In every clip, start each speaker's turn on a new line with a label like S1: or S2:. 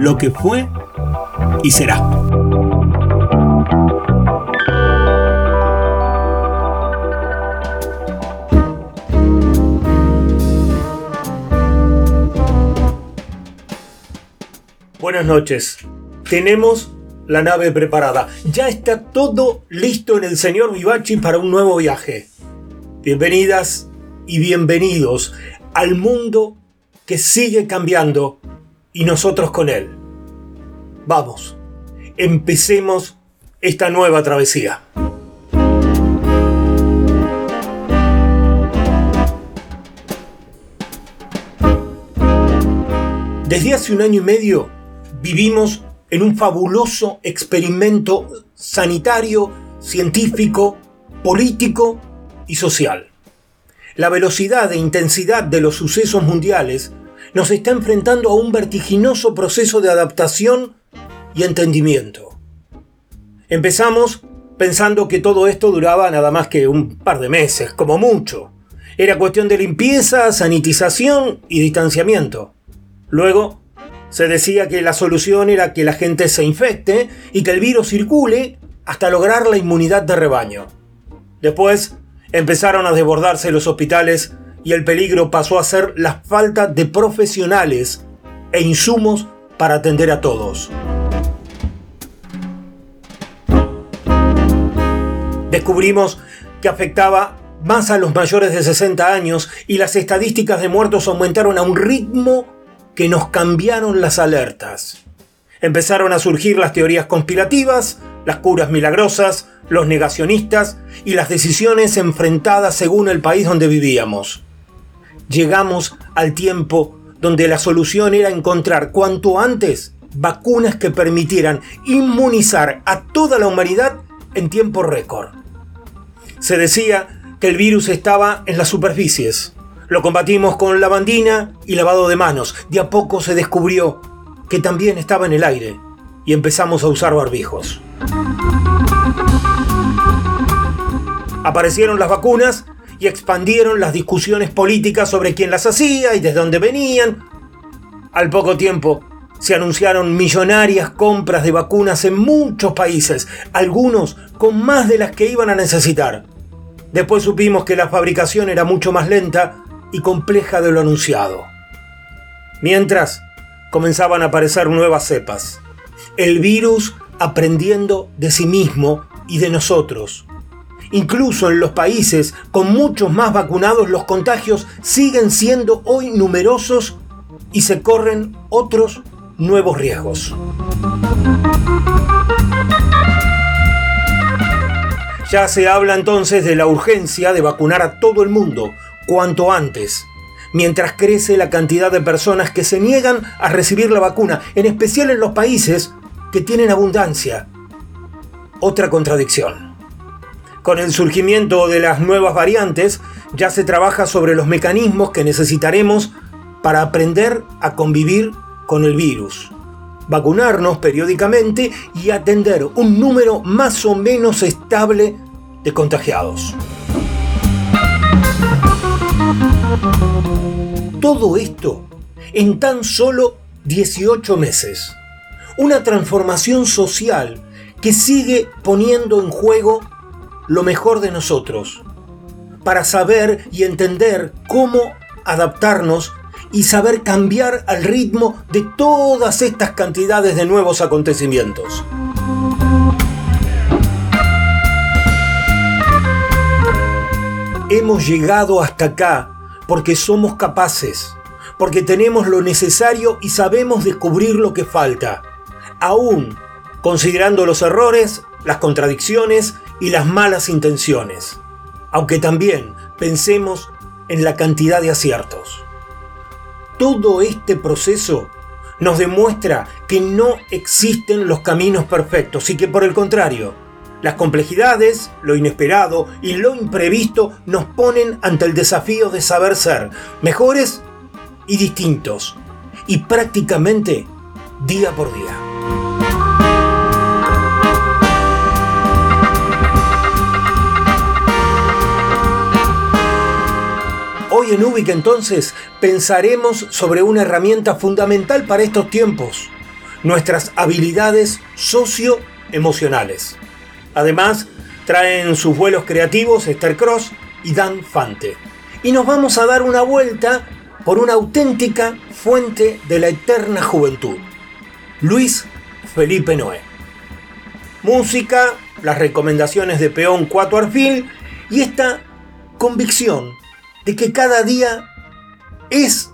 S1: lo que fue y será. Buenas noches. Tenemos la nave preparada. Ya está todo listo en el señor Vivachi para un nuevo viaje. Bienvenidas y bienvenidos al mundo que sigue cambiando y nosotros con él. Vamos, empecemos esta nueva travesía. Desde hace un año y medio vivimos en un fabuloso experimento sanitario, científico, político y social. La velocidad e intensidad de los sucesos mundiales nos está enfrentando a un vertiginoso proceso de adaptación y entendimiento. Empezamos pensando que todo esto duraba nada más que un par de meses, como mucho. Era cuestión de limpieza, sanitización y distanciamiento. Luego se decía que la solución era que la gente se infecte y que el virus circule hasta lograr la inmunidad de rebaño. Después empezaron a desbordarse los hospitales y el peligro pasó a ser la falta de profesionales e insumos para atender a todos. Descubrimos que afectaba más a los mayores de 60 años y las estadísticas de muertos aumentaron a un ritmo que nos cambiaron las alertas. Empezaron a surgir las teorías conspirativas, las curas milagrosas, los negacionistas y las decisiones enfrentadas según el país donde vivíamos. Llegamos al tiempo donde la solución era encontrar cuanto antes vacunas que permitieran inmunizar a toda la humanidad en tiempo récord. Se decía que el virus estaba en las superficies. Lo combatimos con lavandina y lavado de manos. De a poco se descubrió que también estaba en el aire y empezamos a usar barbijos. Aparecieron las vacunas y expandieron las discusiones políticas sobre quién las hacía y desde dónde venían. Al poco tiempo se anunciaron millonarias compras de vacunas en muchos países, algunos con más de las que iban a necesitar. Después supimos que la fabricación era mucho más lenta y compleja de lo anunciado. Mientras, comenzaban a aparecer nuevas cepas. El virus aprendiendo de sí mismo y de nosotros. Incluso en los países con muchos más vacunados los contagios siguen siendo hoy numerosos y se corren otros nuevos riesgos. Ya se habla entonces de la urgencia de vacunar a todo el mundo cuanto antes, mientras crece la cantidad de personas que se niegan a recibir la vacuna, en especial en los países que tienen abundancia. Otra contradicción. Con el surgimiento de las nuevas variantes, ya se trabaja sobre los mecanismos que necesitaremos para aprender a convivir con el virus, vacunarnos periódicamente y atender un número más o menos estable de contagiados. Todo esto en tan solo 18 meses. Una transformación social que sigue poniendo en juego lo mejor de nosotros, para saber y entender cómo adaptarnos y saber cambiar al ritmo de todas estas cantidades de nuevos acontecimientos. Hemos llegado hasta acá porque somos capaces, porque tenemos lo necesario y sabemos descubrir lo que falta, aún considerando los errores, las contradicciones y las malas intenciones, aunque también pensemos en la cantidad de aciertos. Todo este proceso nos demuestra que no existen los caminos perfectos y que por el contrario, las complejidades, lo inesperado y lo imprevisto nos ponen ante el desafío de saber ser mejores y distintos, y prácticamente día por día. Hoy en Ubic entonces pensaremos sobre una herramienta fundamental para estos tiempos, nuestras habilidades socioemocionales. Además, traen sus vuelos creativos Esther Cross y Dan Fante. Y nos vamos a dar una vuelta por una auténtica fuente de la eterna juventud, Luis Felipe Noé. Música, las recomendaciones de Peón Cuatro Arfil y esta convicción de que cada día es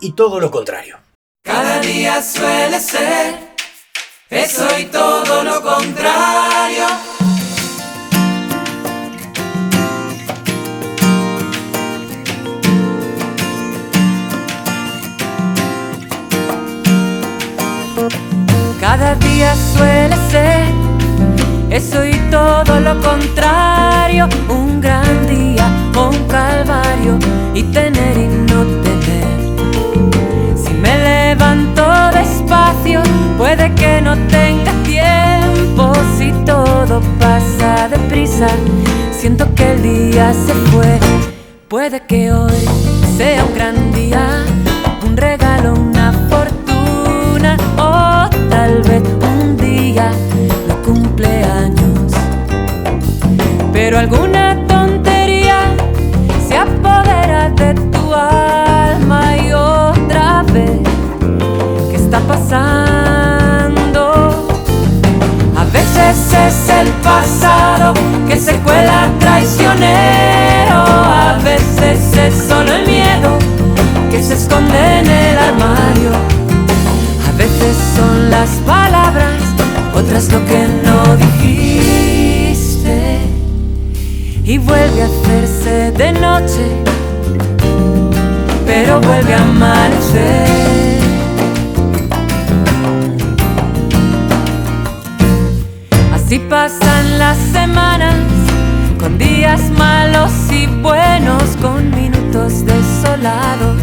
S1: y todo lo contrario.
S2: Cada día suele ser eso y todo lo contrario. Cada día suele ser eso y todo lo contrario. Un gran día un calvario y tener y no tener. Si me levanto despacio Puede que no tenga tiempo si todo pasa deprisa. Siento que el día se fue. Puede que hoy sea un gran día, un regalo, una fortuna o tal vez un día cumpleaños. Pero alguna de tu alma y otra vez. ¿Qué está pasando? es el pasado que se cuela traicionero. A veces es solo el miedo que se esconde en el armario. A veces son las palabras, otras lo que no dijiste. Y vuelve a hacerse de noche, vuelve a amanecer. Si pasan las semanas con días malos y buenos, con minutos desolados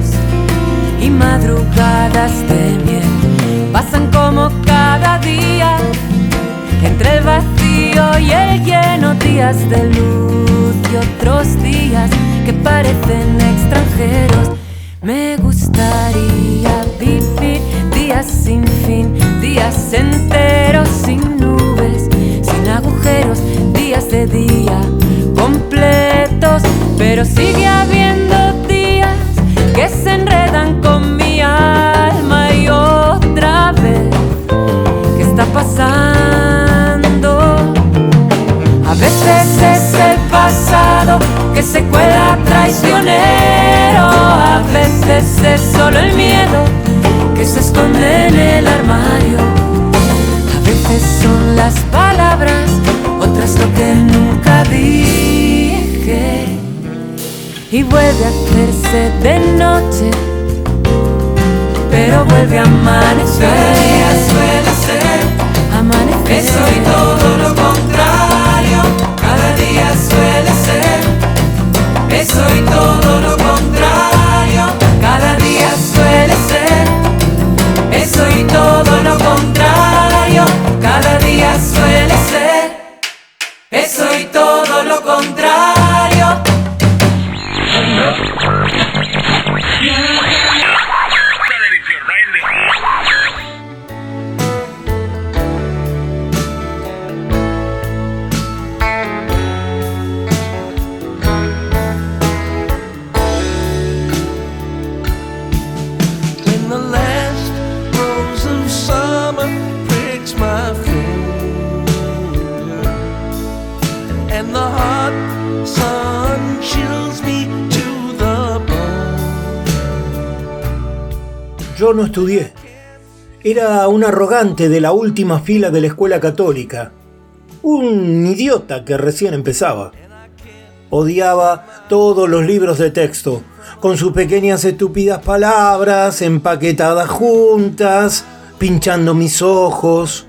S2: y madrugadas de miel. Pasan como cada día entre el vacío y el lleno, días de luz y otros días que parecen extranjeros. Me gustaría vivir días sin fin, días enteros sin nubes agujeros, días de día completos, pero sigue habiendo días que se enredan con mi alma y otra vez, ¿qué está pasando? A veces es el pasado que se cuela veces es solo el miedo que se esconde en el armario son las palabras, otras lo que nunca dije. Y vuelve a hacerse de noche, pero vuelve a amanecer. Cada día suele ser amanecer. Eso y todo lo contrario. Cada día suele
S1: No estudié. Era un arrogante de la última fila de la escuela católica. Un idiota que recién empezaba. Odiaba todos los libros de texto, con sus pequeñas estúpidas palabras empaquetadas juntas, pinchando mis ojos.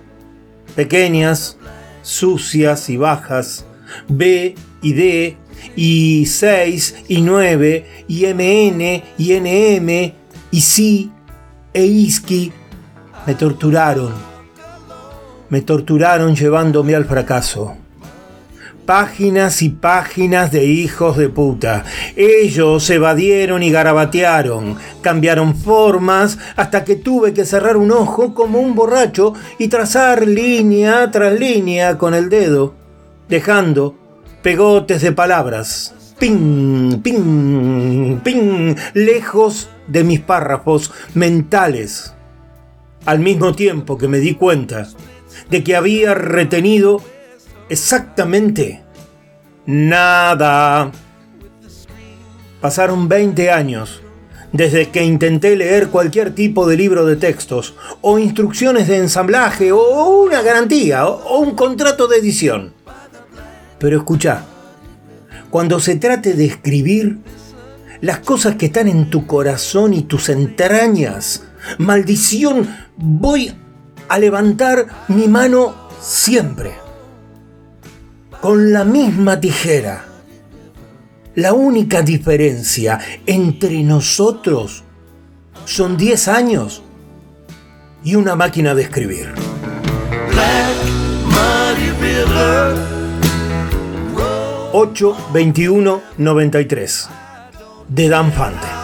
S1: Pequeñas, sucias y bajas. B y D y 6 y 9 y MN y NM y sí e ISKI me torturaron. Me torturaron llevándome al fracaso. Páginas y páginas de hijos de puta. Ellos evadieron y garabatearon, cambiaron formas hasta que tuve que cerrar un ojo como un borracho y trazar línea tras línea con el dedo, dejando pegotes de palabras. Ping, ping, ping, lejos de mis párrafos mentales al mismo tiempo que me di cuenta de que había retenido exactamente nada. Pasaron 20 años desde que intenté leer cualquier tipo de libro de textos, o instrucciones de ensamblaje, o una garantía, o un contrato de edición. Pero escucha, cuando se trate de escribir, las cosas que están en tu corazón y tus entrañas, maldición, voy a levantar mi mano siempre, con la misma tijera. La única diferencia entre nosotros son 10 años y una máquina de escribir. 8 21 93 de Dan Fante.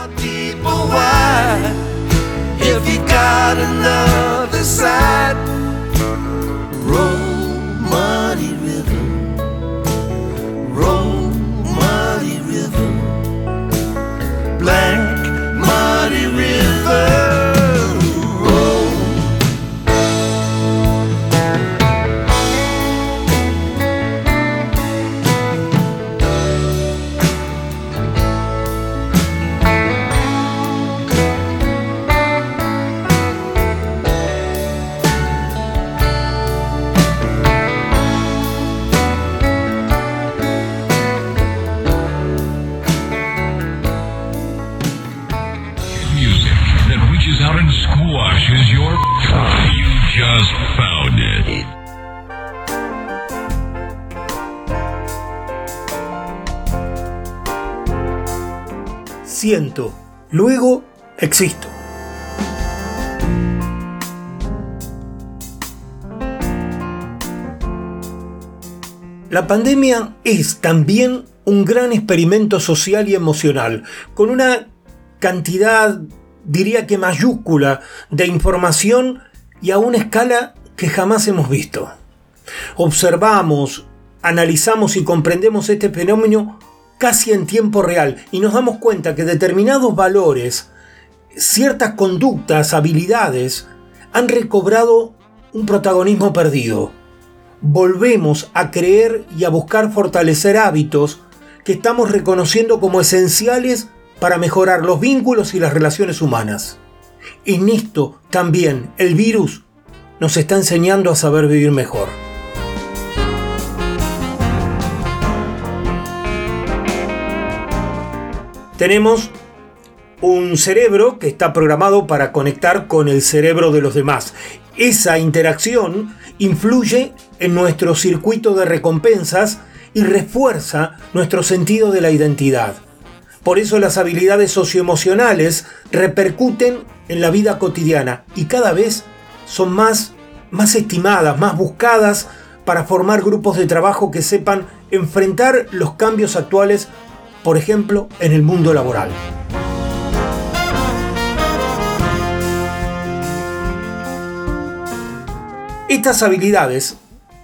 S1: Luego existo. La pandemia es también un gran experimento social y emocional, con una cantidad, diría que mayúscula, de información y a una escala que jamás hemos visto. Observamos, analizamos y comprendemos este fenómeno casi en tiempo real y nos damos cuenta que determinados valores, ciertas conductas, habilidades, han recobrado un protagonismo perdido. Volvemos a creer y a buscar fortalecer hábitos que estamos reconociendo como esenciales para mejorar los vínculos y las relaciones humanas. En esto también el virus nos está enseñando a saber vivir mejor. Tenemos un cerebro que está programado para conectar con el cerebro de los demás. Esa interacción influye en nuestro circuito de recompensas y refuerza nuestro sentido de la identidad. Por eso las habilidades socioemocionales repercuten en la vida cotidiana y cada vez son más, más estimadas, más buscadas para formar grupos de trabajo que sepan enfrentar los cambios actuales, por ejemplo, en el mundo laboral. Estas habilidades,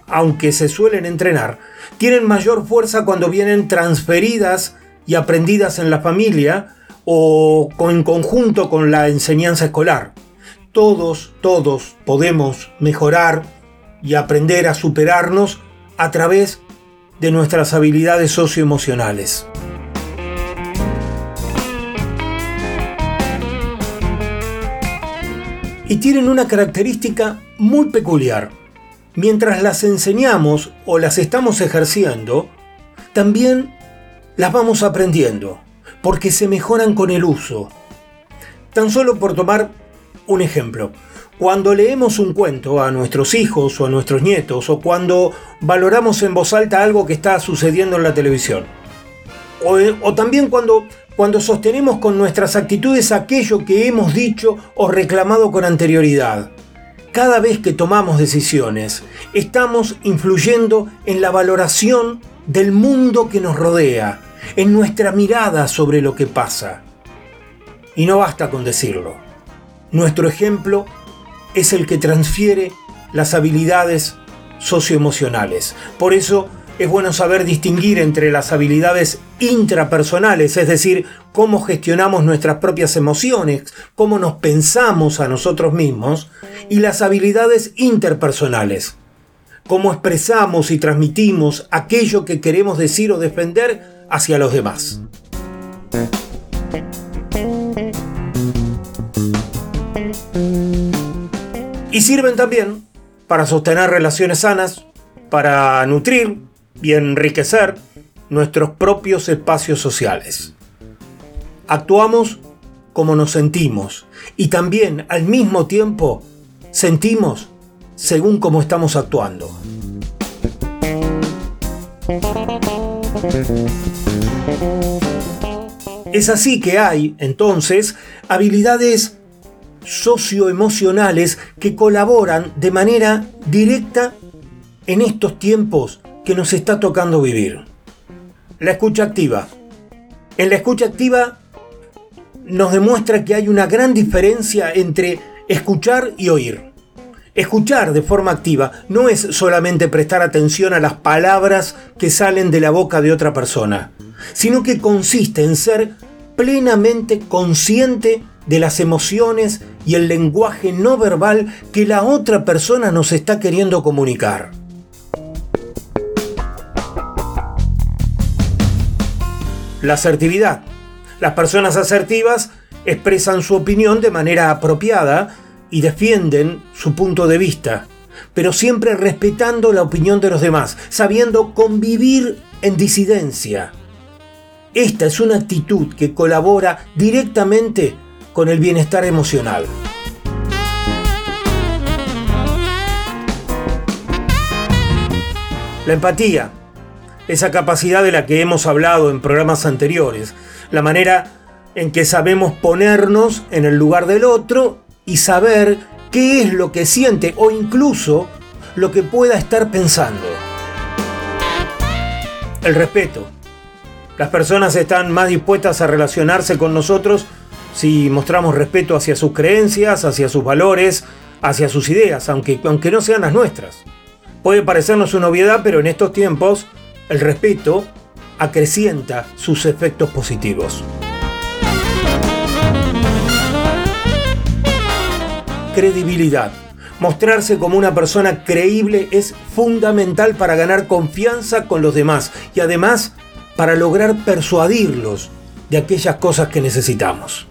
S1: aunque se suelen entrenar, tienen mayor fuerza cuando vienen transferidas y aprendidas en la familia o en conjunto con la enseñanza escolar. Todos, todos podemos mejorar y aprender a superarnos a través de nuestras habilidades socioemocionales. Y tienen una característica muy peculiar. Mientras las enseñamos o las estamos ejerciendo, también las vamos aprendiendo, porque se mejoran con el uso. Tan solo por tomar un ejemplo, cuando leemos un cuento a nuestros hijos o a nuestros nietos, o cuando valoramos en voz alta algo que está sucediendo en la televisión, o, también cuando, cuando sostenemos con nuestras actitudes aquello que hemos dicho o reclamado con anterioridad. Cada vez que tomamos decisiones, estamos influyendo en la valoración del mundo que nos rodea, en nuestra mirada sobre lo que pasa. Y no basta con decirlo. Nuestro ejemplo es el que transfiere las habilidades socioemocionales. Por eso es bueno saber distinguir entre las habilidades intrapersonales, es decir, cómo gestionamos nuestras propias emociones, cómo nos pensamos a nosotros mismos, y las habilidades interpersonales, cómo expresamos y transmitimos aquello que queremos decir o defender hacia los demás. Y sirven también para sostener relaciones sanas, para nutrir y enriquecer nuestros propios espacios sociales. Actuamos como nos sentimos y también al mismo tiempo sentimos según cómo estamos actuando. Es así que hay, entonces, habilidades socioemocionales que colaboran de manera directa en estos tiempos que nos está tocando vivir. La escucha activa. En la escucha activa nos demuestra que hay una gran diferencia entre escuchar y oír. Escuchar de forma activa no es solamente prestar atención a las palabras que salen de la boca de otra persona, sino que consiste en ser plenamente consciente de las emociones y el lenguaje no verbal que la otra persona nos está queriendo comunicar. La asertividad. Las personas asertivas expresan su opinión de manera apropiada y defienden su punto de vista, pero siempre respetando la opinión de los demás, sabiendo convivir en disidencia. Esta es una actitud que colabora directamente con el bienestar emocional. La empatía, esa capacidad de la que hemos hablado en programas anteriores, la manera en que sabemos ponernos en el lugar del otro y saber qué es lo que siente o incluso lo que pueda estar pensando. El respeto. Las personas están más dispuestas a relacionarse con nosotros si mostramos respeto hacia sus creencias, hacia sus valores, hacia sus ideas, aunque, aunque no sean las nuestras. Puede parecernos una obviedad, pero en estos tiempos el respeto acrecienta sus efectos positivos. Credibilidad. Mostrarse como una persona creíble es fundamental para ganar confianza con los demás y además para lograr persuadirlos de aquellas cosas que necesitamos.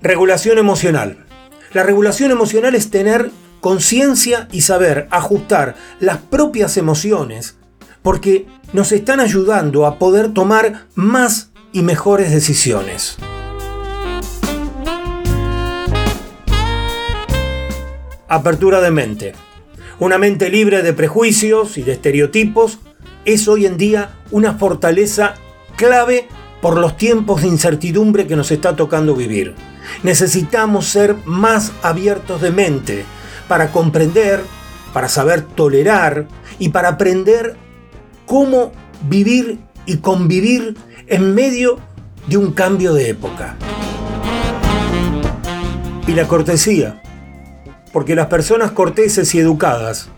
S1: Regulación emocional. La regulación emocional es tener conciencia y saber ajustar las propias emociones porque nos están ayudando a poder tomar más y mejores decisiones. Apertura de mente. Una mente libre de prejuicios y de estereotipos es hoy en día una fortaleza clave por los tiempos de incertidumbre que nos está tocando vivir. Necesitamos ser más abiertos de mente para comprender, para saber tolerar y para aprender cómo vivir y convivir en medio de un cambio de época. Y la cortesía, porque las personas corteses y educadas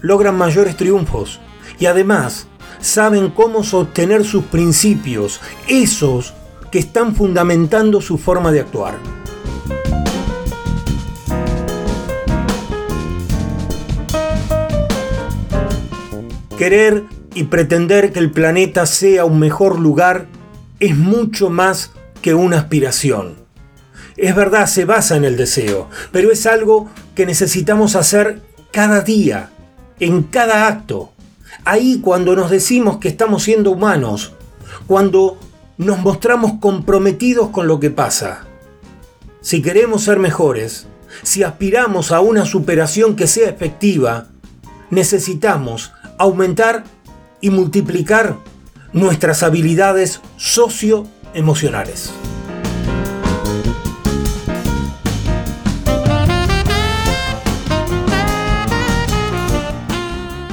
S1: logran mayores triunfos y además saben cómo sostener sus principios, esos que están fundamentando su forma de actuar. Querer y pretender que el planeta sea un mejor lugar es mucho más que una aspiración.
S3: es verdad, se basa en el deseo, pero es algo que necesitamos hacer cada día, en cada acto. Ahí cuando nos decimos que estamos siendo humanos, cuando nos mostramos comprometidos con lo que pasa. Si queremos ser mejores, si aspiramos a una superación que sea efectiva, necesitamos aumentar y multiplicar nuestras habilidades socioemocionales.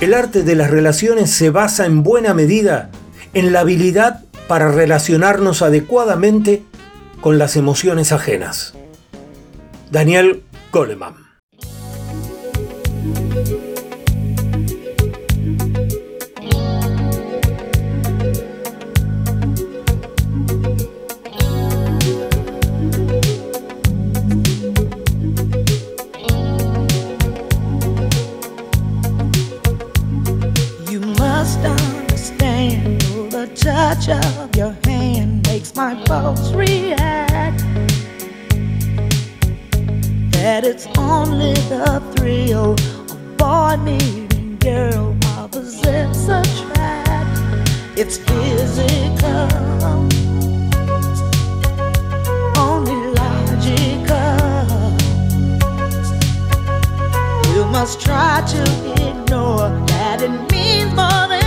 S3: El arte de las relaciones se basa en buena medida en la habilidad para relacionarnos adecuadamente con las emociones ajenas. Daniel Goleman touch of your hand makes my pulse react. That it's only the thrill of boy meeting girl while possess attract. It's physical. Only logical. You must try to ignore that it means more than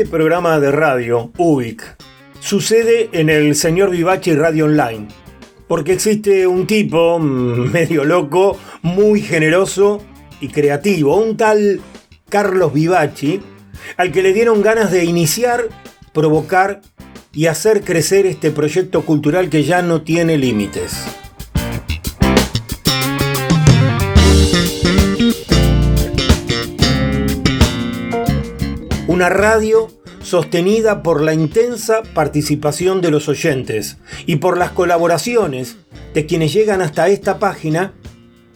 S3: Este programa de radio, UBIC, sucede en el señor Vivachi Radio Online, porque existe un tipo mm, medio loco, muy generoso y creativo, un tal Carlos Vivachi,
S1: al que le dieron ganas de iniciar, provocar y hacer crecer este proyecto cultural que ya no tiene límites. Una radio sostenida por la intensa participación de los oyentes y por las colaboraciones de quienes llegan hasta esta página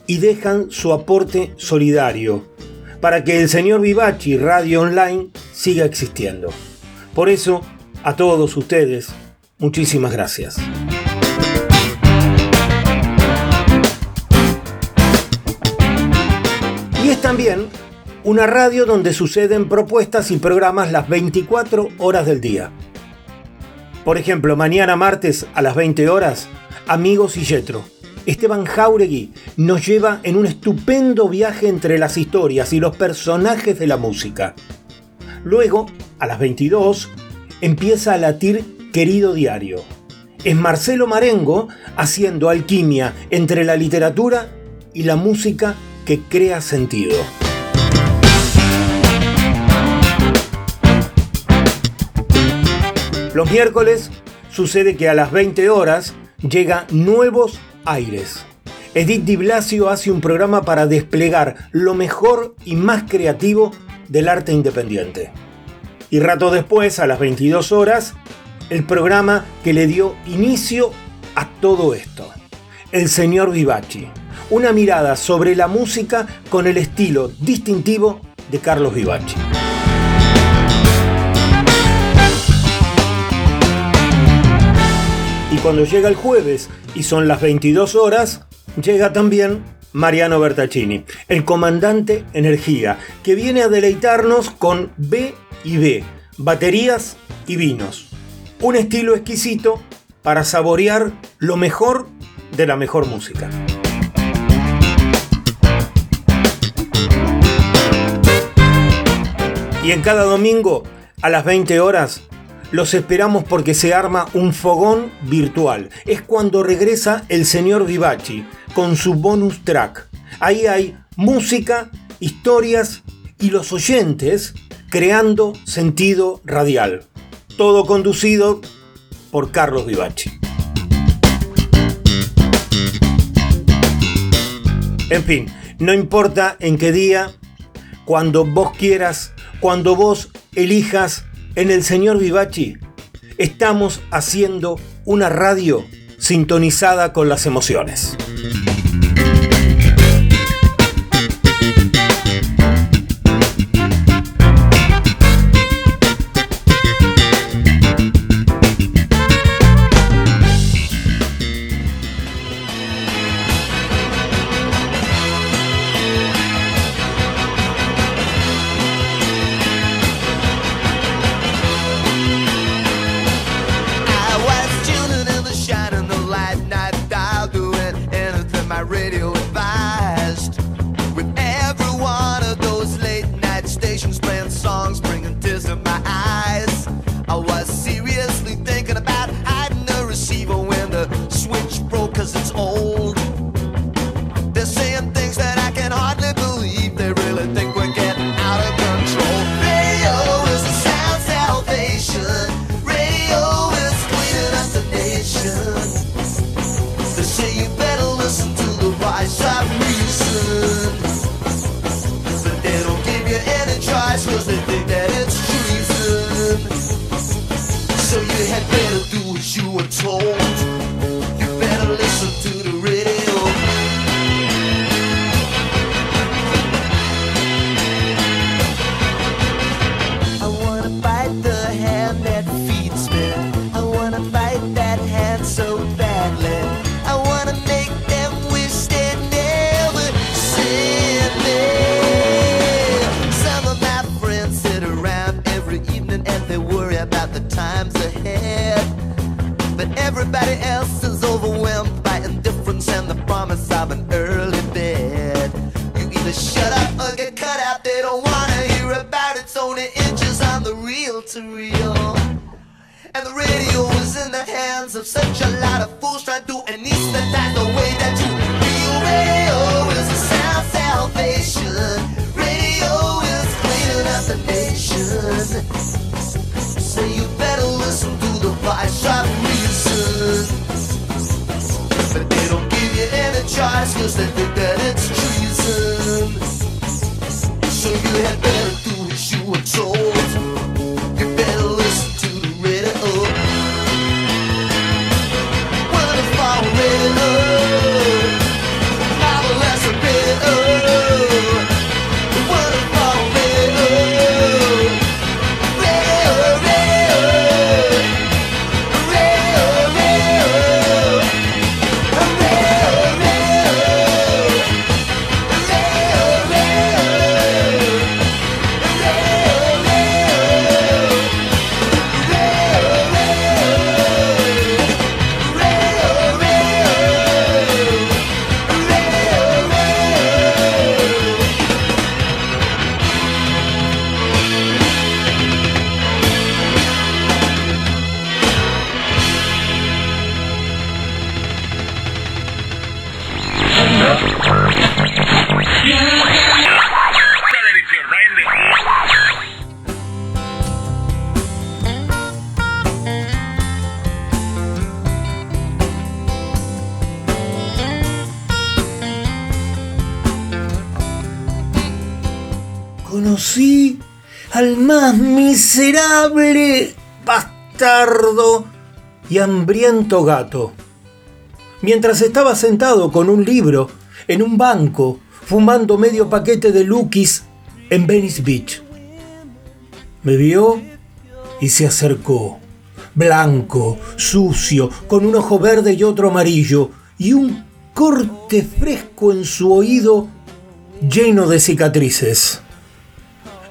S1: y dejan su aporte solidario para que el señor Vivachi Radio Online siga existiendo. Por eso, a todos ustedes, muchísimas gracias. Y es también una radio donde suceden propuestas y programas las 24 horas del día. Por ejemplo, mañana martes a las 20 horas, Amigos y Yetro. Esteban Jauregui nos lleva en un estupendo viaje entre las historias y los personajes de la música. Luego, a las 22, empieza a latir Querido Diario. Es Marcelo Marengo haciendo alquimia entre la literatura y la música que crea sentido. Los miércoles sucede que a las 20 horas llega Nuevos Aires. Edith Di Blasio hace un programa para desplegar lo mejor y más creativo del arte independiente. Y rato después, a las 22 horas, el programa que le dio inicio a todo esto. El señor Vivaci. Una mirada sobre la música con el estilo distintivo de Carlos Vivaci. Cuando llega el jueves y son las 22 horas, llega también Mariano Bertaccini, el comandante Energía, que viene a deleitarnos con B y B, baterías y vinos. Un estilo exquisito para saborear lo mejor de la mejor música. Y en cada domingo, a las 20 horas, los esperamos porque se arma un fogón virtual. Es cuando regresa el señor Vivaci con su bonus track. Ahí hay música, historias y los oyentes creando sentido radial. Todo conducido por Carlos Vivaci. En fin, no importa en qué día, cuando vos quieras, cuando vos elijas en el señor Vivachi estamos haciendo una radio sintonizada con las emociones.
S4: somebody
S1: else. Al más miserable, bastardo y hambriento gato. Mientras estaba sentado con un libro en un banco, fumando medio paquete de Lukis en Venice Beach. Me vio y se acercó, blanco, sucio, con un ojo verde y otro amarillo, y un corte fresco en su oído lleno de cicatrices.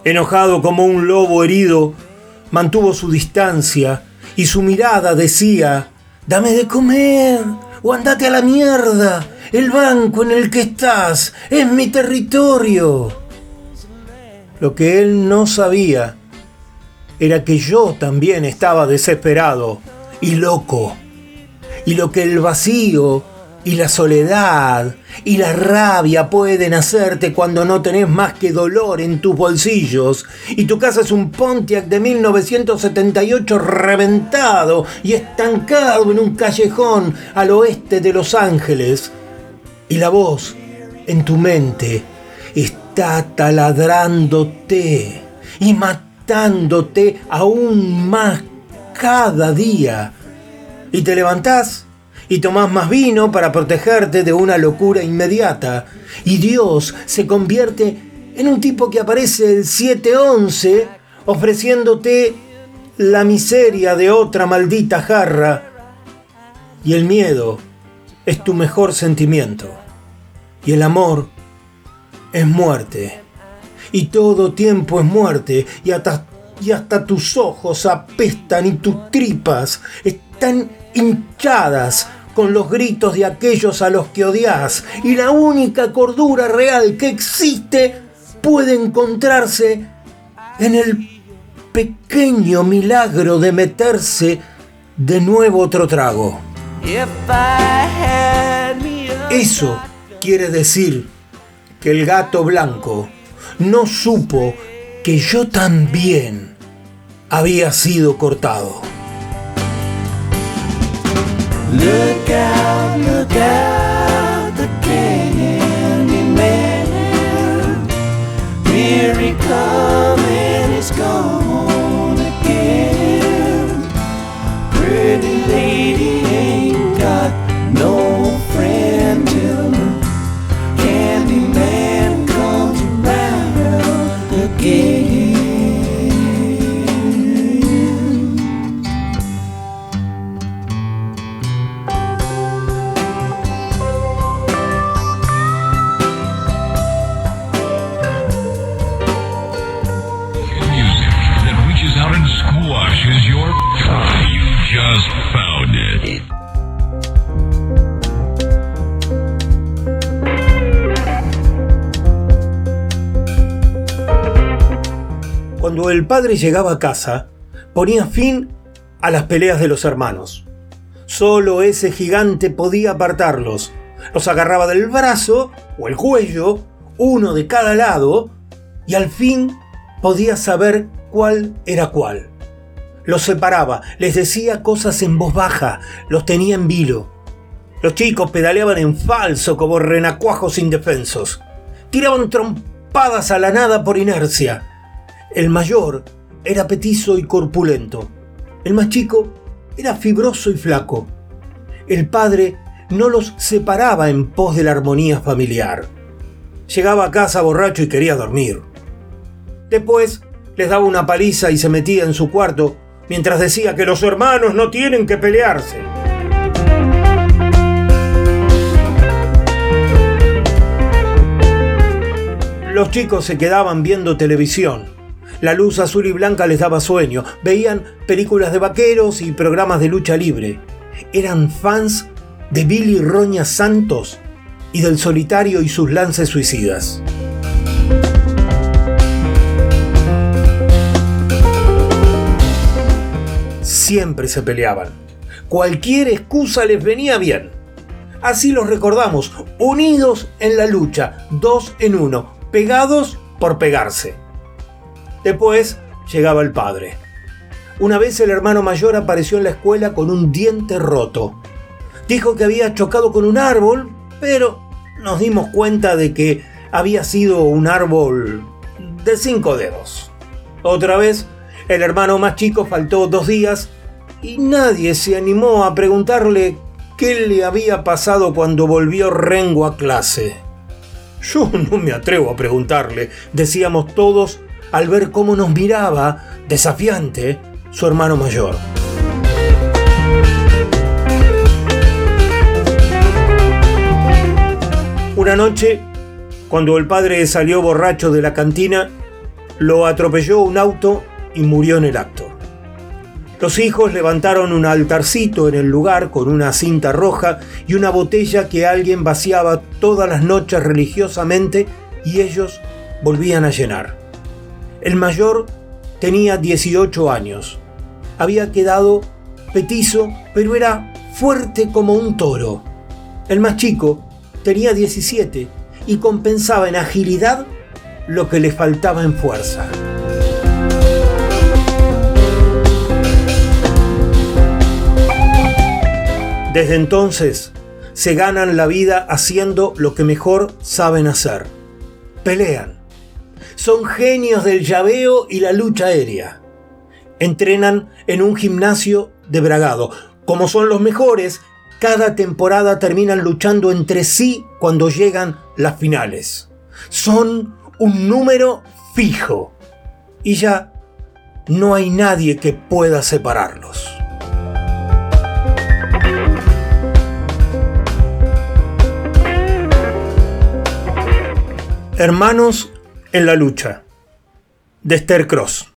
S1: Enojado como un lobo herido, mantuvo su distancia y su mirada decía, dame de comer o andate a la mierda, el banco en el que estás es mi territorio. Lo que él no sabía era que yo también estaba desesperado y loco, y lo que el vacío y la soledad y la rabia pueden hacerte cuando no tenés más que dolor en tus bolsillos. Y tu casa es un Pontiac de 1978 reventado y estancado en un callejón al oeste de Los Ángeles. Y la voz en tu mente está taladrándote y matándote aún más cada día. Y te levantás y tomás más vino para protegerte de una locura inmediata. Y Dios se convierte en un tipo que aparece el 711 ofreciéndote la miseria de otra maldita jarra. Y el miedo es tu mejor sentimiento. Y el amor es muerte. Y todo tiempo es muerte. Y hasta, y hasta tus ojos apestan y tus tripas están hinchadas con los gritos de aquellos a los que odias y la única cordura real que existe puede encontrarse en el pequeño milagro de meterse de nuevo otro trago. Eso quiere decir que el gato blanco no supo que yo también había sido cortado.
S4: Look out, look out, the candy man. Here he come and he's gone
S1: Cuando el padre llegaba a casa, ponía fin a las peleas de los hermanos. Solo ese gigante podía apartarlos. Los agarraba del brazo o el cuello, uno de cada lado, y al fin podía saber cuál era cuál. Los separaba, les decía cosas en voz baja, los tenía en vilo. Los chicos pedaleaban en falso como renacuajos indefensos. Tiraban trompadas a la nada por inercia. El mayor era petizo y corpulento. El más chico era fibroso y flaco. El padre no los separaba en pos de la armonía familiar. Llegaba a casa borracho y quería dormir. Después les daba una paliza y se metía en su cuarto mientras decía que los hermanos no tienen que pelearse. Los chicos se quedaban viendo televisión. La luz azul y blanca les daba sueño. Veían películas de vaqueros y programas de lucha libre. Eran fans de Billy Roña Santos y del solitario y sus lances suicidas. Siempre se peleaban. Cualquier excusa les venía bien. Así los recordamos, unidos en la lucha, dos en uno, pegados por pegarse. Después llegaba el padre. Una vez el hermano mayor apareció en la escuela con un diente roto. Dijo que había chocado con un árbol, pero nos dimos cuenta de que había sido un árbol de cinco dedos. Otra vez, el hermano más chico faltó dos días y nadie se animó a preguntarle qué le había pasado cuando volvió Rengo a clase. Yo no me atrevo a preguntarle, decíamos todos al ver cómo nos miraba, desafiante, su hermano mayor. Una noche, cuando el padre salió borracho de la cantina, lo atropelló un auto y murió en el acto. Los hijos levantaron un altarcito en el lugar con una cinta roja y una botella que alguien vaciaba todas las noches religiosamente y ellos volvían a llenar. El mayor tenía 18 años. Había quedado petizo, pero era fuerte como un toro. El más chico tenía 17 y compensaba en agilidad lo que le faltaba en fuerza. Desde entonces se ganan la vida haciendo lo que mejor saben hacer. Pelean. Son genios del llaveo y la lucha aérea. Entrenan en un gimnasio de bragado. Como son los mejores, cada temporada terminan luchando entre sí cuando llegan las finales. Son un número fijo. Y ya no hay nadie que pueda separarlos. Hermanos en la lucha. De Esther Cross.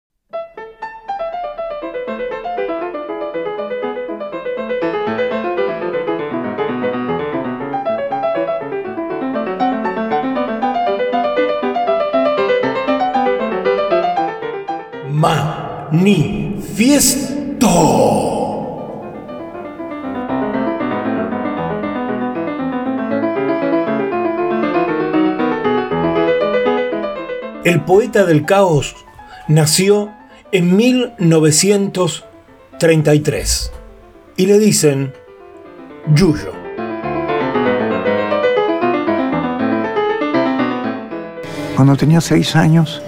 S1: Manifiesto. El poeta del caos nació en 1933 y le dicen Yuyo.
S5: Cuando tenía seis años,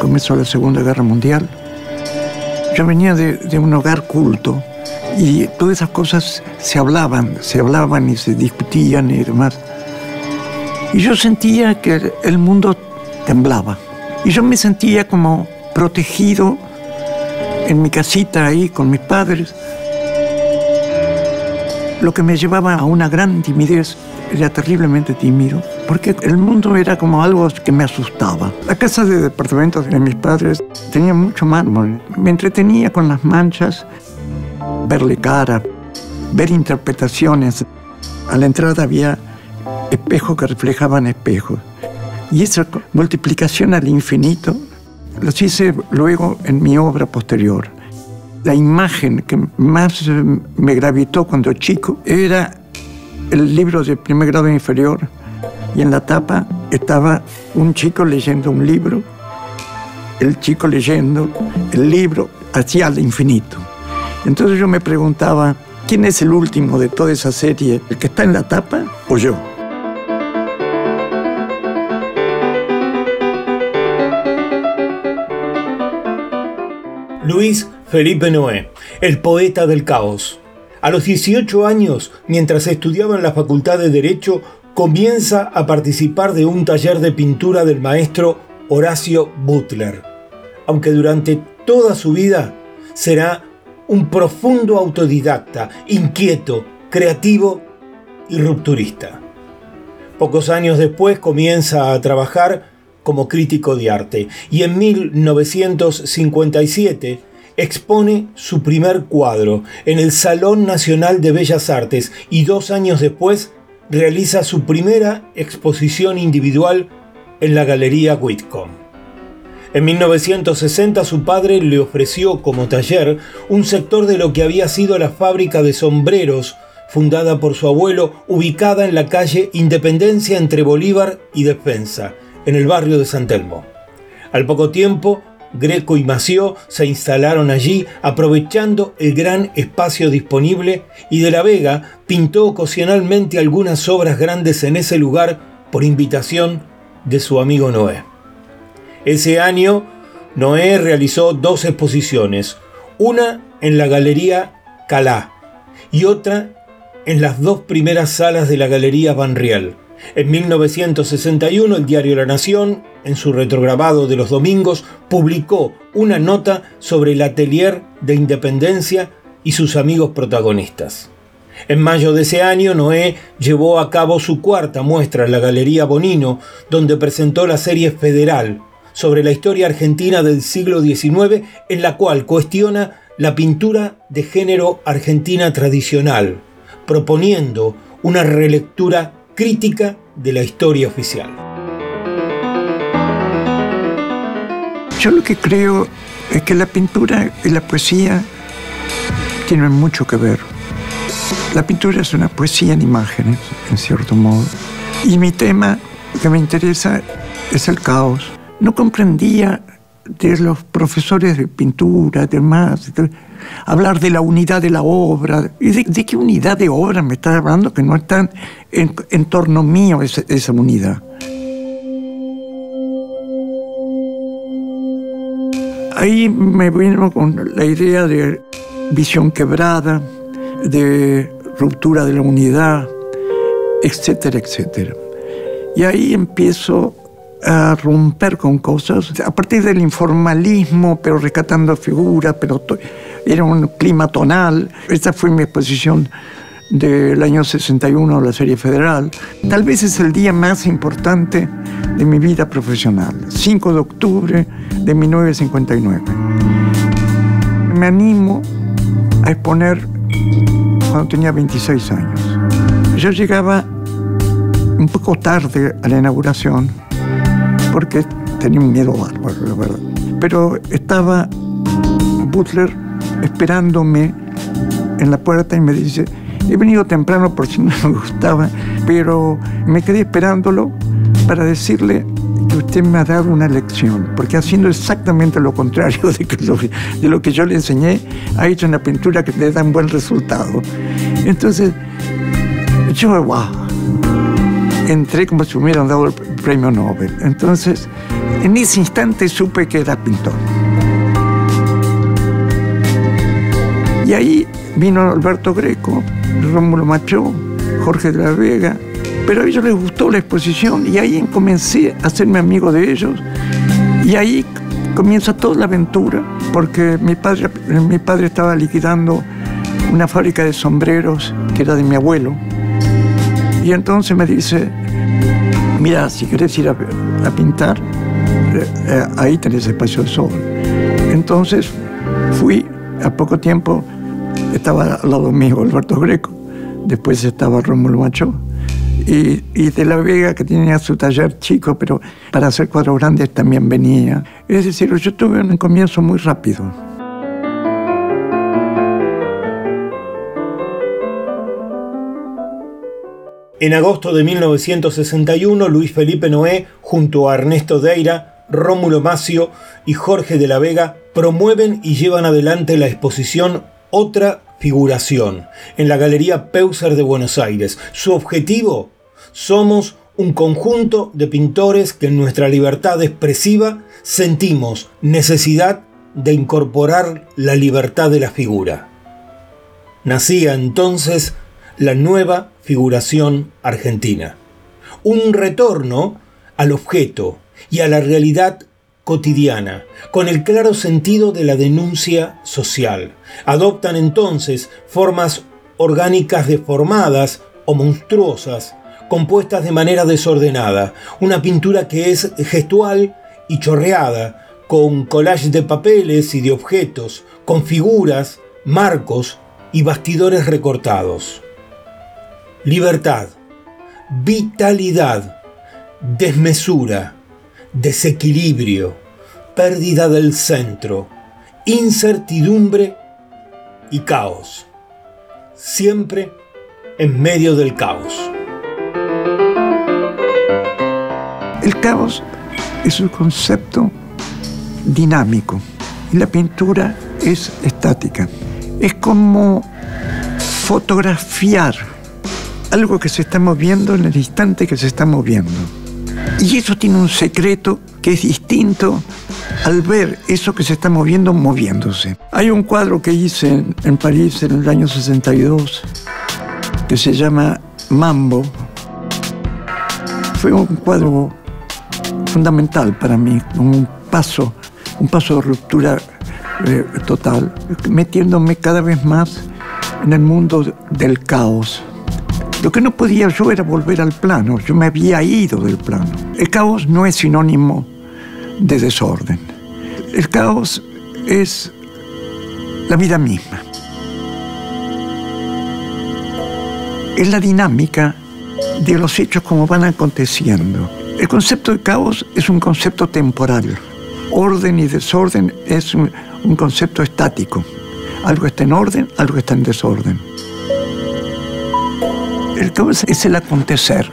S5: comenzó la Segunda Guerra Mundial. Yo venía de, de, un hogar culto y todas esas cosas se hablaban, se hablaban y se discutían y demás. Y yo sentía que el mundo temblaba. Y yo me sentía como protegido en mi casita ahí con mis padres. Lo que me llevaba a una gran timidez, era terriblemente tímido, porque el mundo era como algo que me asustaba. La casa de departamentos de mis padres tenía mucho mármol. Me entretenía con las manchas, verle cara, ver interpretaciones. A la entrada había espejos que reflejaban espejos. Y esa multiplicación al infinito los hice luego en mi obra posterior. La imagen que más me gravitó cuando chico era el libro de primer grado inferior y en la tapa estaba un chico leyendo un libro. el chico leyendo el libro hacia el infinito. Entonces yo me preguntaba, ¿quién es el último de toda esa serie? ¿El que está en la tapa o yo?
S1: Luis Felipe Noé, el poeta del caos. A los 18 años, mientras estudiaba en la Facultad de Derecho, comienza a participar de un taller de pintura del maestro Horacio Butler, aunque durante toda su vida será un profundo autodidacta, inquieto, creativo y rupturista. Pocos años después comienza a trabajar como crítico de arte y en 1957 expone su primer cuadro en el Salón Nacional de Bellas Artes y dos años después realiza su primera exposición individual en la Galería Whitcomb. En 1960 su padre le ofreció como taller un sector de lo que había sido la fábrica de sombreros fundada por su abuelo, ubicada en la calle Independencia entre Bolívar y Defensa, en el barrio de San Telmo. Al poco tiempo, Greco y Mació se instalaron allí aprovechando el gran espacio disponible y de la Vega pintó ocasionalmente algunas obras grandes en ese lugar por invitación de su amigo Noé. Ese año, Noé realizó dos exposiciones, una en la Galería Calá y otra en las dos primeras salas de la Galería Van Riel. En 1961 el diario La Nación, en su retrograbado de los domingos, publicó una nota sobre el atelier de Independencia y sus amigos protagonistas. En mayo de ese año, Noé llevó a cabo su cuarta muestra en la Galería Bonino, donde presentó la serie Federal sobre la historia argentina del siglo XIX, en la cual cuestiona la pintura de género argentina tradicional, proponiendo una relectura crítica de la historia oficial.
S5: Yo lo que creo es que la pintura y la poesía tienen mucho que ver. La pintura es una poesía en imágenes, en cierto modo. Y mi tema que me interesa es el caos. No comprendía de los profesores de pintura, demás, de, hablar de la unidad de la obra. ¿Y de, qué unidad de obra me está hablando que no está en, en torno mío esa, esa unidad? Ahí me vino con la idea de visión quebrada, de ruptura de la unidad, etcétera, etcétera. Y ahí empiezo a romper con cosas, a partir del informalismo, pero rescatando figuras, pero era un clima tonal. Esta fue mi exposición del año 61 la Serie Federal. Tal vez es el día más importante de mi vida profesional, 5 de octubre de 1959. Me animo a exponer cuando tenía 26 años. Yo llegaba un poco tarde a la inauguración porque tenía un miedo bárbaro, la verdad. Pero estaba Butler esperándome en la puerta y me dice, he venido temprano por si no me gustaba, pero me quedé esperándolo para decirle que usted me ha dado una lección, porque haciendo exactamente lo contrario de, lo, de que yo le enseñé, ha hecho una pintura que le da un buen resultado. Entonces, yo, wow, entré como si me hubieran dado premio Nobel. Entonces, en ese instante supe que era pintor. Y ahí vino Alberto Greco, Rómulo Macho, Jorge de la Vega, pero a ellos les gustó la exposición y ahí comencé a hacerme amigo de ellos y ahí comienza toda la aventura porque mi padre, mi padre estaba liquidando una fábrica de sombreros que era de mi abuelo y entonces me dice, mira, si querés ir a, pintar, eh, eh, ahí tenés espacio de sobra. Entonces fui, a poco tiempo estaba al lado mío Alberto Greco, después estaba Rómulo Macho, y, de la Vega que tenía su taller chico, pero para hacer cuadros grandes también venía. Es decir, yo tuve un comienzo muy rápido.
S1: En agosto de 1961, Luis Felipe Noé, junto a Ernesto Deira, Rómulo Macio y Jorge de la Vega promueven y llevan adelante la exposición Otra Figuración en la Galería Peuser de Buenos Aires. Su objetivo, somos un conjunto de pintores que en nuestra libertad expresiva sentimos necesidad de incorporar la libertad de la figura. Nacía entonces la nueva figuración argentina, un retorno al objeto y a la realidad cotidiana, con el claro sentido de la denuncia social. Adoptan entonces formas orgánicas deformadas o monstruosas, compuestas de manera desordenada, una pintura que es gestual y chorreada, con collage de papeles y de objetos, con figuras, marcos y bastidores recortados. Libertad, vitalidad, desmesura, desequilibrio, pérdida del centro, incertidumbre y caos. Siempre en medio del caos.
S5: El caos es un concepto dinámico y la pintura es estática. Es como fotografiar algo que se está moviendo en el instante que se está moviendo. Y eso tiene un secreto que es distinto al ver eso que se está moviendo moviéndose. Hay un cuadro que hice en, París en el año 62 que se llama Mambo. Fue un cuadro fundamental para mí, un paso, un paso de ruptura eh, total, metiéndome cada vez más en el mundo del caos. Lo que no podía yo era volver al plano, yo me había ido del plano. El caos no es sinónimo de desorden. El caos es la vida misma. Es la dinámica de los hechos como van aconteciendo. El concepto de caos es un concepto temporal. Orden y desorden es un, concepto estático. Algo está en orden, algo está en desorden. El caos es el acontecer.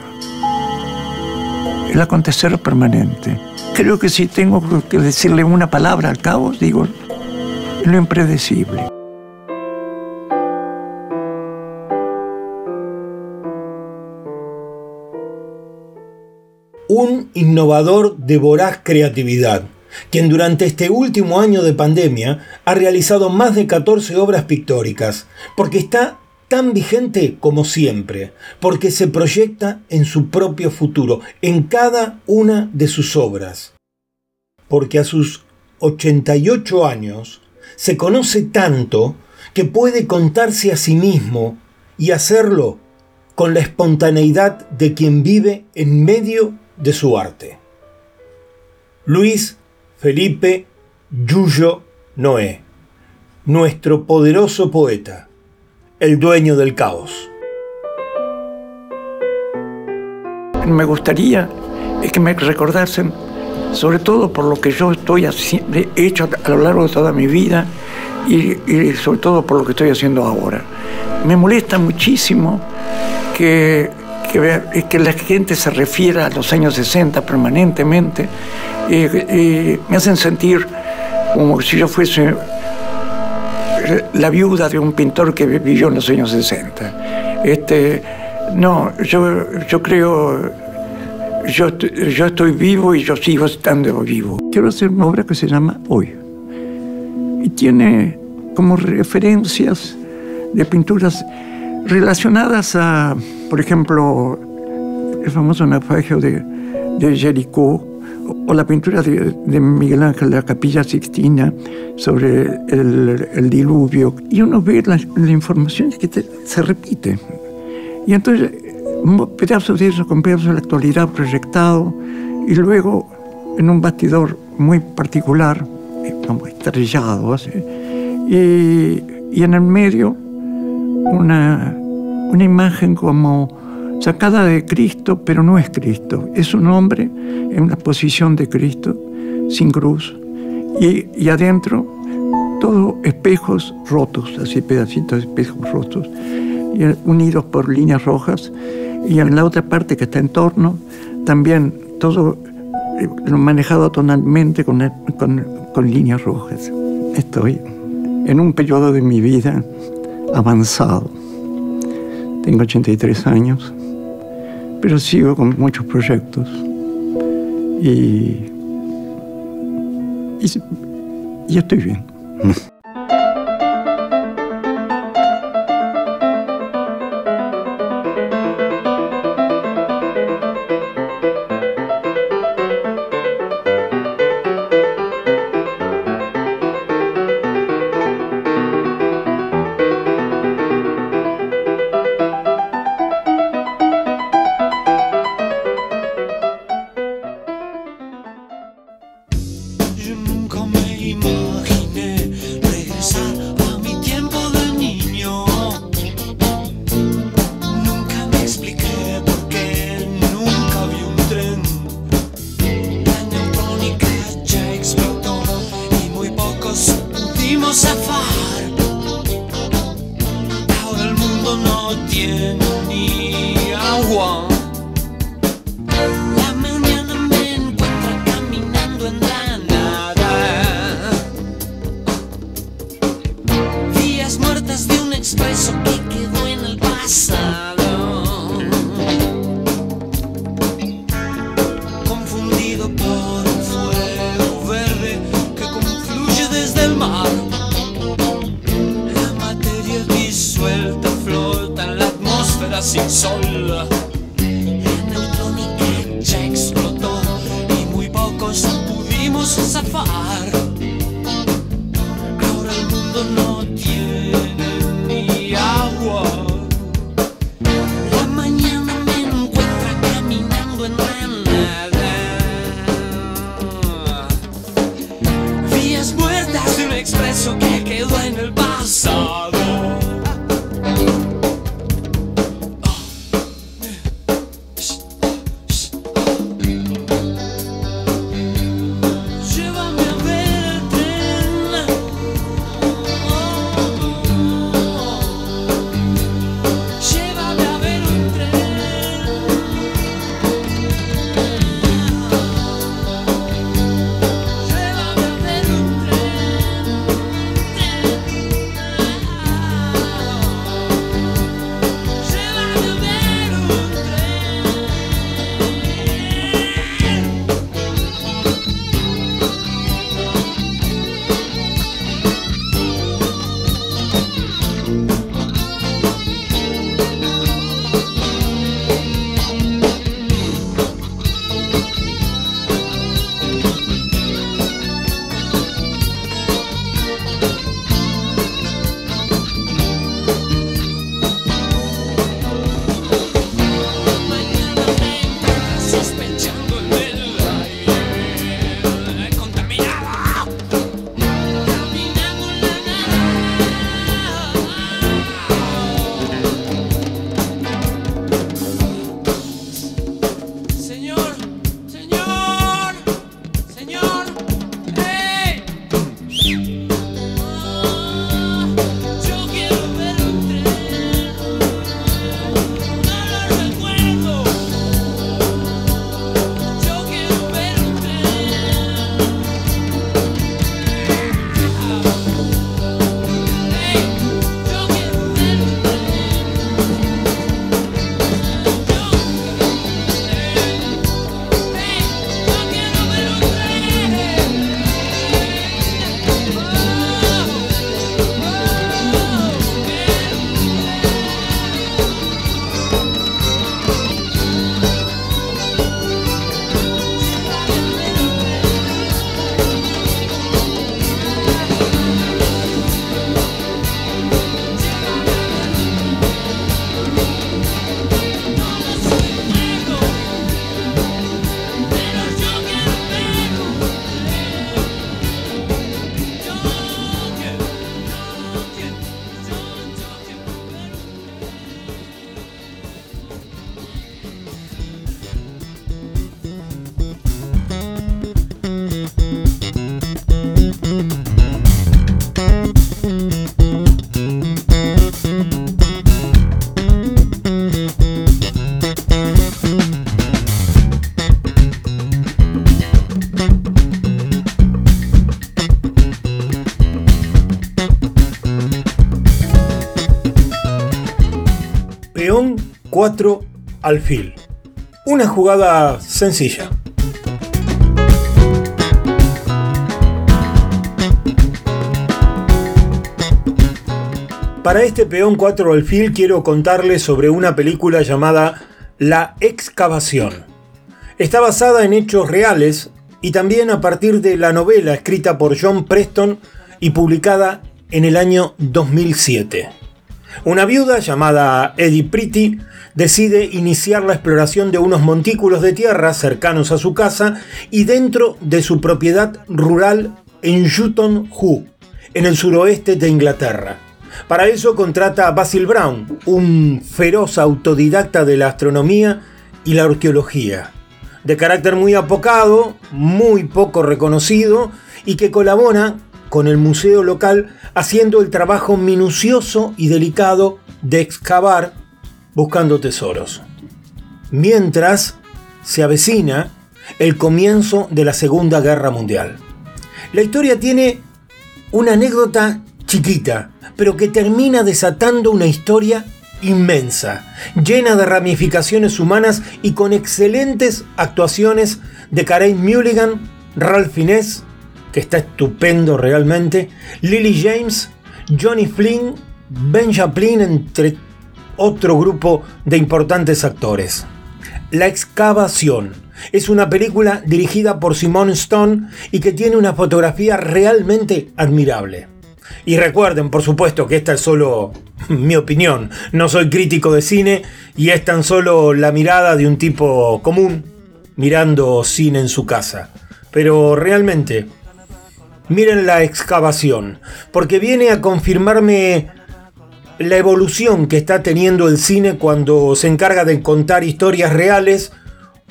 S5: El acontecer permanente. Creo que si tengo que decirle una palabra al caos, digo lo impredecible.
S1: un innovador de voraz creatividad, quien durante este último año de pandemia ha realizado más de 14 obras pictóricas, porque está tan vigente como siempre, porque se proyecta en su propio futuro, en cada una de sus obras, porque a sus 88 años se conoce tanto que puede contarse a sí mismo y hacerlo con la espontaneidad de quien vive en medio de su arte. Luis Felipe Yuyo Noé, nuestro poderoso poeta, el dueño del caos.
S5: Me gustaría que me recordasen, sobre todo por lo que yo estoy hecho a lo largo de toda mi vida y, y sobre todo por lo que estoy haciendo ahora. Me molesta muchísimo que que, la gente se refiera a los años 60 permanentemente, me hacen sentir como si yo fuese la viuda de un pintor que vivió en los años 60. Este, no, yo, yo creo, yo, yo estoy vivo y yo sigo estando vivo. Quiero hacer una obra que se llama Hoy. Y tiene como referencias de pinturas relacionadas a, por ejemplo, el famoso naufragio de, de Jericó, o la pintura de, Miguel Ángel de la Capilla Sixtina sobre el, diluvio. Y uno ve la, información que se repite. Y entonces, pedazos de eso con pedazos de la actualidad proyectado, y luego en un bastidor muy particular, como estrellado, y, y en el medio una, una imagen como sacada de Cristo, pero no es Cristo. Es un hombre en una posición de Cristo, sin cruz, y, adentro todo espejos rotos, así pedacitos de espejos rotos, unidos por líneas rojas, y en la otra parte que está en torno, también todo eh, manejado tonalmente con, con líneas rojas. Estoy en un periodo de mi vida avanzado. Tengo 83 años. Pero sigo con muchos proyectos. Y, y, estoy bien.
S6: muertas de un expreso que quedó en el pasado.
S1: 4 alfil. Una jugada sencilla. Para este peón 4 alfil quiero contarles sobre una película llamada La excavación. Está basada en hechos reales y también a partir de la novela escrita por John Preston y publicada en el año 2007. Una viuda llamada Eddie Pretty decide iniciar la exploración de unos montículos de tierra cercanos a su casa y dentro de su propiedad rural en Hutton Hoo, en el suroeste de Inglaterra. Para eso contrata a Basil Brown, un feroz autodidacta de la astronomía y la arqueología, de carácter muy apocado, muy poco reconocido y que colabora con el museo local haciendo el trabajo minucioso y delicado de excavar buscando tesoros. Mientras se avecina el comienzo de la Segunda Guerra Mundial. La historia tiene una anécdota chiquita, pero que termina desatando una historia inmensa, llena de ramificaciones humanas y con excelentes actuaciones de Karen Mulligan, Ralph Fiennes, que está estupendo realmente, Lily James, Johnny Flynn, Ben Chaplin, entre otro grupo de importantes actores. La excavación es una película dirigida por Simone Stone y que tiene una fotografía realmente admirable. Y recuerden, por supuesto, que esta es solo mi opinión. No soy crítico de cine y es tan solo la mirada de un tipo común mirando cine en su casa. Pero realmente Miren la excavación, porque viene a confirmarme la evolución que está teniendo el cine cuando se encarga de contar historias reales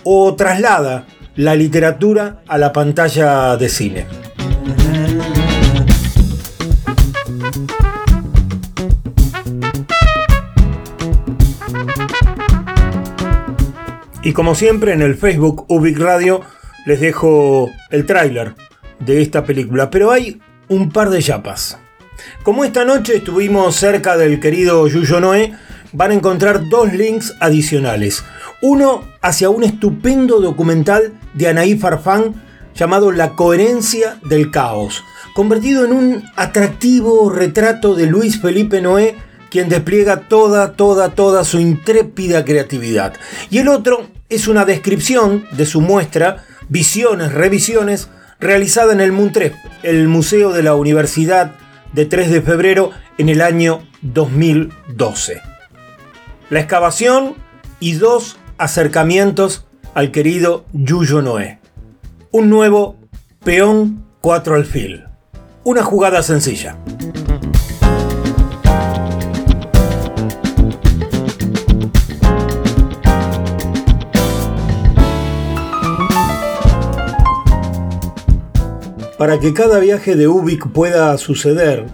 S1: o traslada la literatura a la pantalla de cine. Y como siempre en el Facebook Ubic Radio les dejo el tráiler de esta película, pero hay un par de chapas. Como esta noche estuvimos cerca del querido Yuyo Noé, van a encontrar dos links adicionales. Uno hacia un estupendo documental de Anaí Farfán llamado La coherencia del caos, convertido en un atractivo retrato de Luis Felipe Noé, quien despliega toda, toda, toda su intrépida creatividad. Y el otro es una descripción de su muestra, visiones, revisiones, realizada en el Muntrep, el Museo de la Universidad de 3 de febrero en el año 2012. La excavación y dos acercamientos al querido Yuyo Noé. Un nuevo peón 4 alfil. Una jugada sencilla. Para que cada viaje de Ubik pueda suceder,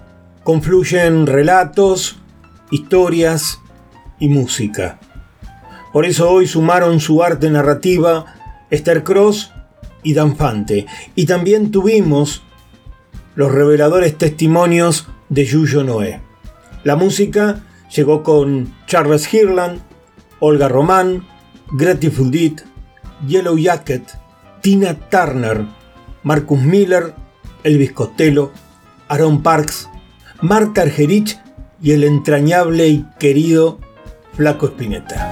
S1: confluyen relatos, historias y música. Por eso hoy sumaron su arte narrativa Esther Cross y Danfante. Y también tuvimos los reveladores testimonios de Yuyo Noé. La música llegó con Charles Hirland, Olga Román, Grateful Dead, Yellow Jacket, Tina Turner, Marcus Miller, Elvis Costello, Aaron Parks, Marta Argerich y el entrañable y querido Flaco Spinetta.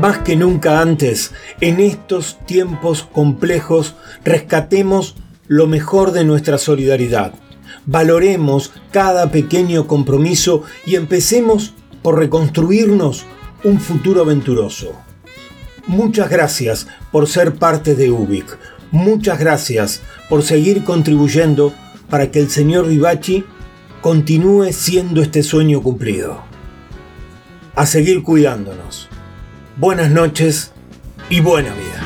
S1: Más que nunca antes, en estos tiempos complejos, rescatemos lo mejor de nuestra solidaridad. Valoremos cada pequeño compromiso y empecemos por reconstruirnos un futuro aventuroso. Muchas gracias por ser parte de UBIC. Muchas gracias por seguir contribuyendo para que el señor Vivachi continúe siendo este sueño cumplido. A seguir cuidándonos. Buenas noches y buena vida.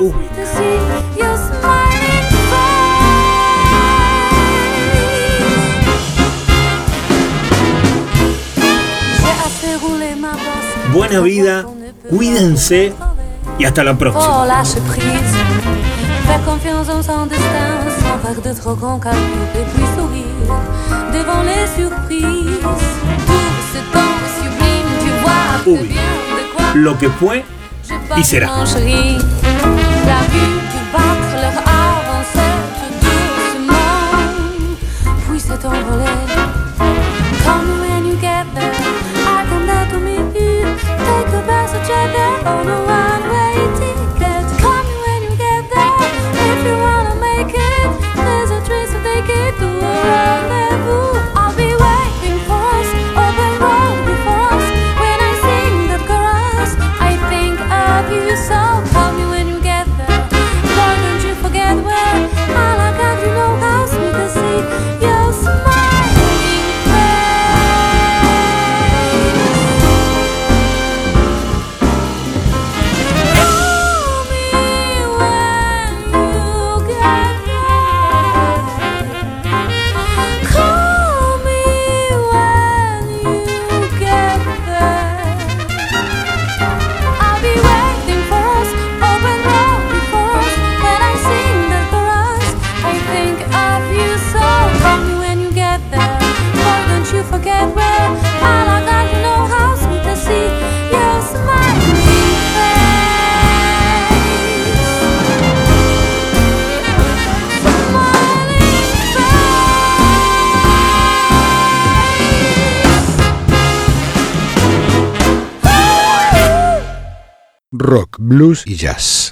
S1: Ubik. Buena vida, cuídense y hasta la próxima.
S2: Oh la surprise Faire confiance en son destin Sans faire de trop grands calculs Et puis sourire Devant les surprises Tout ce temps sublime Tu vois très
S1: Uy.
S2: bien de quoi
S1: Lo que fue y será.
S2: La vue du battre leur avançait tout doucement. Puis s'est envolé
S7: blues y jazz.